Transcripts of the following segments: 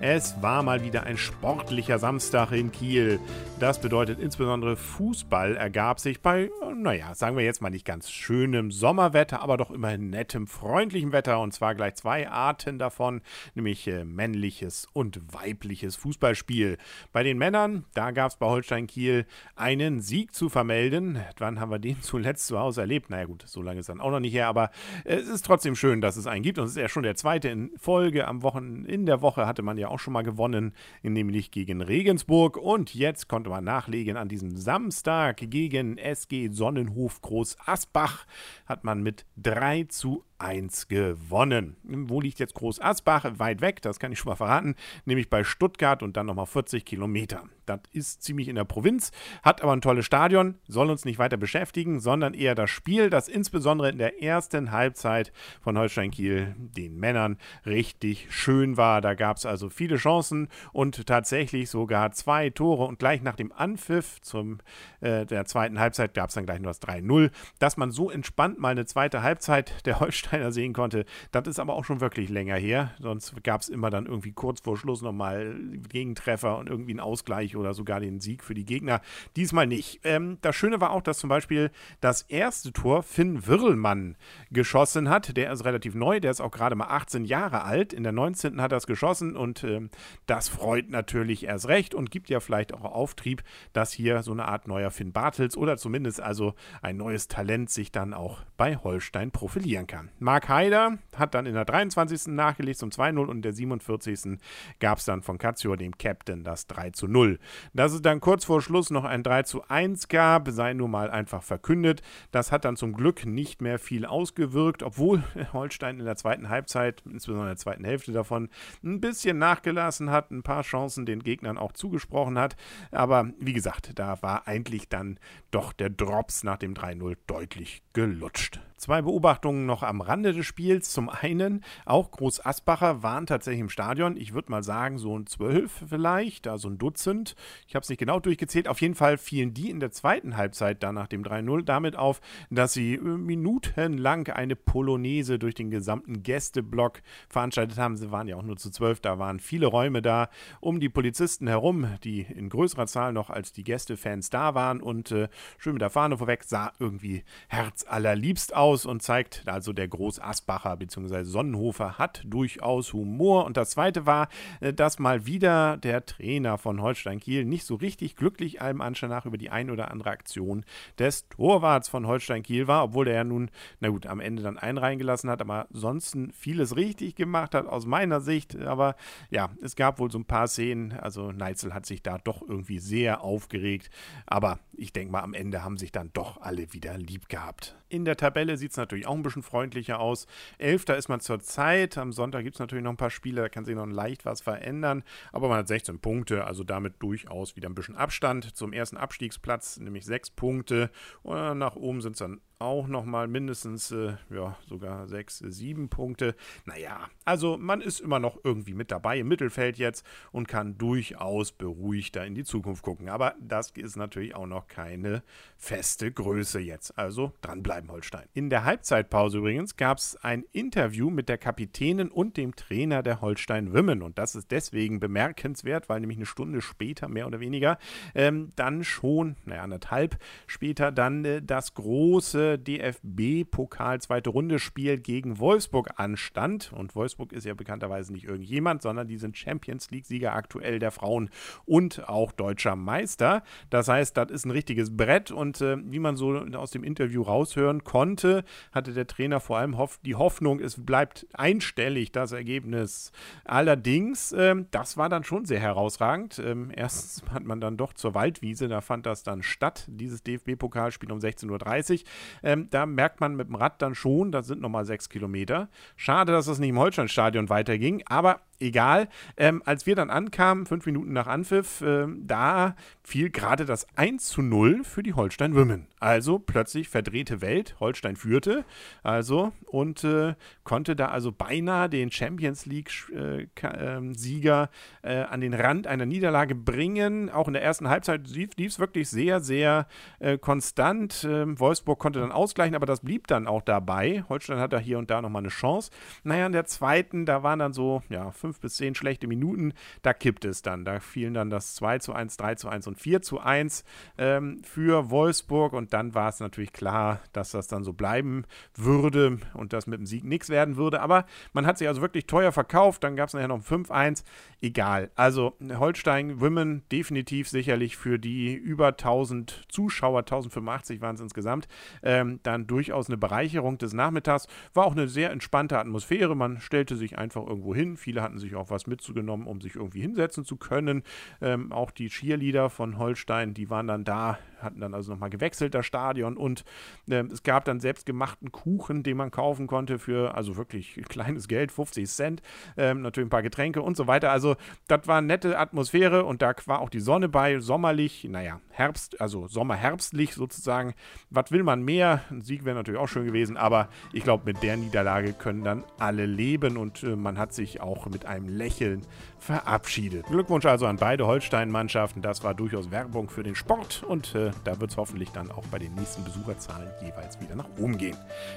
Es war mal wieder ein sportlicher Samstag in Kiel. Das bedeutet insbesondere Fußball ergab sich bei, naja, sagen wir jetzt mal nicht ganz schönem Sommerwetter, aber doch immerhin nettem, freundlichem Wetter und zwar gleich zwei Arten davon, nämlich äh, männliches und weibliches Fußballspiel. Bei den Männern, da gab es bei Holstein Kiel einen Sieg zu vermelden. Wann haben wir den zuletzt zu Hause erlebt? Naja gut, so lange ist dann auch noch nicht her, aber es ist trotzdem schön, dass es einen gibt und es ist ja schon der zweite in Folge. Am Wochen, in der Woche hatte man ja auch schon mal gewonnen, nämlich gegen Regensburg. Und jetzt konnte man nachlegen an diesem Samstag gegen SG Sonnenhof Groß Asbach hat man mit 3 zu 1 gewonnen. Wo liegt jetzt Groß Asbach? Weit weg, das kann ich schon mal verraten, nämlich bei Stuttgart und dann nochmal 40 Kilometer. Das ist ziemlich in der Provinz, hat aber ein tolles Stadion, soll uns nicht weiter beschäftigen, sondern eher das Spiel, das insbesondere in der ersten Halbzeit von Holstein Kiel den Männern richtig schön war. Da gab es also viele Chancen und tatsächlich sogar zwei Tore und gleich nach dem Anpfiff zum, äh, der zweiten Halbzeit gab es dann gleich nur das 3-0. Dass man so entspannt mal eine zweite Halbzeit der Holsteiner sehen konnte, das ist aber auch schon wirklich länger her. Sonst gab es immer dann irgendwie kurz vor Schluss nochmal Gegentreffer und irgendwie einen Ausgleich oder sogar den Sieg für die Gegner. Diesmal nicht. Ähm, das Schöne war auch, dass zum Beispiel das erste Tor Finn Wirlmann geschossen hat. Der ist relativ neu, der ist auch gerade mal 18 Jahre alt. In der 19. hat er es geschossen und ähm, das freut natürlich erst recht und gibt ja vielleicht auch Auftrieb, dass hier so eine Art neuer Finn Bartels oder zumindest also ein neues Talent sich dann auch bei Holstein profilieren kann. Marc Haider hat dann in der 23. nachgelegt zum 2-0 und in der 47. gab es dann von Cazio, dem Captain, das 3 0. Dass es dann kurz vor Schluss noch ein 3 1 gab, sei nur mal einfach verkündet. Das hat dann zum Glück nicht mehr viel ausgewirkt, obwohl Holstein in der zweiten Halbzeit, insbesondere in der zweiten Hälfte davon, ein bisschen nachgelassen hat, ein paar Chancen den Gegnern auch zugesprochen hat. Aber wie gesagt, da war eigentlich dann doch der Drops nach dem 3-0 deutlich gelutscht. Zwei Beobachtungen noch am Rande des Spiels. Zum einen, auch Groß Asbacher waren tatsächlich im Stadion. Ich würde mal sagen, so ein Zwölf vielleicht, also ein Dutzend. Ich habe es nicht genau durchgezählt. Auf jeden Fall fielen die in der zweiten Halbzeit dann nach dem 3-0 damit auf, dass sie äh, minutenlang eine Polonaise durch den gesamten Gästeblock veranstaltet haben. Sie waren ja auch nur zu zwölf, da waren viele Räume da um die Polizisten herum, die in größerer Zahl noch als die Gästefans da waren und äh, schön mit der Fahne vorweg, sah irgendwie herzallerliebst aus aus und zeigt, also der Groß Asbacher bzw. Sonnenhofer hat durchaus Humor. Und das zweite war, äh, dass mal wieder der Trainer von Holstein Kiel nicht so richtig glücklich allem Anschein nach über die ein oder andere Aktion des Torwarts von Holstein Kiel war, obwohl er ja nun, na gut, am Ende dann einen reingelassen hat, aber ansonsten vieles richtig gemacht hat aus meiner Sicht. Aber ja, es gab wohl so ein paar Szenen, also Neitzel hat sich da doch irgendwie sehr aufgeregt. Aber ich denke mal, am Ende haben sich dann doch alle wieder lieb gehabt. In der Tabelle sieht es natürlich auch ein bisschen freundlicher aus. Elfter ist man zur Zeit. Am Sonntag gibt es natürlich noch ein paar Spiele, da kann sich noch leicht was verändern. Aber man hat 16 Punkte, also damit durchaus wieder ein bisschen Abstand zum ersten Abstiegsplatz, nämlich 6 Punkte. Und nach oben sind es dann auch nochmal mindestens, äh, ja, sogar sechs, sieben Punkte. Naja, also man ist immer noch irgendwie mit dabei im Mittelfeld jetzt und kann durchaus beruhigter in die Zukunft gucken. Aber das ist natürlich auch noch keine feste Größe jetzt. Also dranbleiben, Holstein. In der Halbzeitpause übrigens gab es ein Interview mit der Kapitänin und dem Trainer der Holstein Women. Und das ist deswegen bemerkenswert, weil nämlich eine Stunde später, mehr oder weniger, ähm, dann schon, naja, anderthalb später, dann äh, das große DFB-Pokal zweite Runde Spiel gegen Wolfsburg anstand. Und Wolfsburg ist ja bekannterweise nicht irgendjemand, sondern die sind Champions League-Sieger aktuell der Frauen und auch deutscher Meister. Das heißt, das ist ein richtiges Brett und äh, wie man so aus dem Interview raushören konnte, hatte der Trainer vor allem hoff die Hoffnung, es bleibt einstellig das Ergebnis. Allerdings, äh, das war dann schon sehr herausragend. Ähm, erstens hat man dann doch zur Waldwiese, da fand das dann statt, dieses DFB-Pokalspiel um 16.30 Uhr. Ähm, da merkt man mit dem Rad dann schon, das sind nochmal sechs Kilometer. Schade, dass das nicht im Holsteinstadion weiterging, aber egal. Ähm, als wir dann ankamen, fünf Minuten nach Anpfiff, äh, da fiel gerade das 1 zu 0 für die Holstein Women. Also plötzlich verdrehte Welt. Holstein führte also und äh, konnte da also beinahe den Champions League-Sieger äh, ähm, äh, an den Rand einer Niederlage bringen. Auch in der ersten Halbzeit lief es wirklich sehr, sehr äh, konstant. Ähm, Wolfsburg konnte dann ausgleichen, aber das blieb dann auch dabei. Holstein hat da hier und da nochmal eine Chance. Naja, in der zweiten, da waren dann so ja, fünf bis zehn schlechte Minuten. Da kippt es dann. Da fielen dann das 2 zu 1, 3 zu 1 und 4 zu 1 ähm, für Wolfsburg und dann war es natürlich klar, dass das dann so bleiben würde und das mit dem Sieg nichts werden würde. Aber man hat sich also wirklich teuer verkauft. Dann gab es nachher noch ein 5-1. Egal. Also Holstein Women definitiv sicherlich für die über 1000 Zuschauer, 1085 waren es insgesamt, ähm, dann durchaus eine Bereicherung des Nachmittags. War auch eine sehr entspannte Atmosphäre. Man stellte sich einfach irgendwo hin. Viele hatten sich auch was mitgenommen, um sich irgendwie hinsetzen zu können. Ähm, auch die Cheerleader von Holstein, die waren dann da, hatten dann also nochmal gewechselt, das Stadion. Und äh, es gab dann selbstgemachten Kuchen, den man kaufen konnte für also wirklich kleines Geld, 50 Cent. Ähm, natürlich ein paar Getränke und so weiter. Also das war eine nette Atmosphäre und da war auch die Sonne bei, sommerlich, naja, Herbst, also sommerherbstlich sozusagen. Was will man mehr? Ein Sieg wäre natürlich auch schön gewesen, aber ich glaube, mit der Niederlage können dann alle leben und äh, man hat sich auch mit einem Lächeln verabschiedet. Glückwunsch also an beide Holstein-Mannschaften. Das war durchaus Werbung für den Sport und äh, da wird es hoffentlich dann auch bei den nächsten Besucherzahlen jeweils wieder nach oben gehen.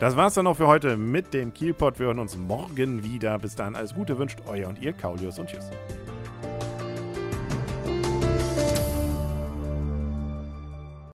Das war es dann noch für heute mit dem Kielpot. Wir hören uns morgen wieder. Bis dann alles Gute wünscht euer und ihr Kaulius und tschüss.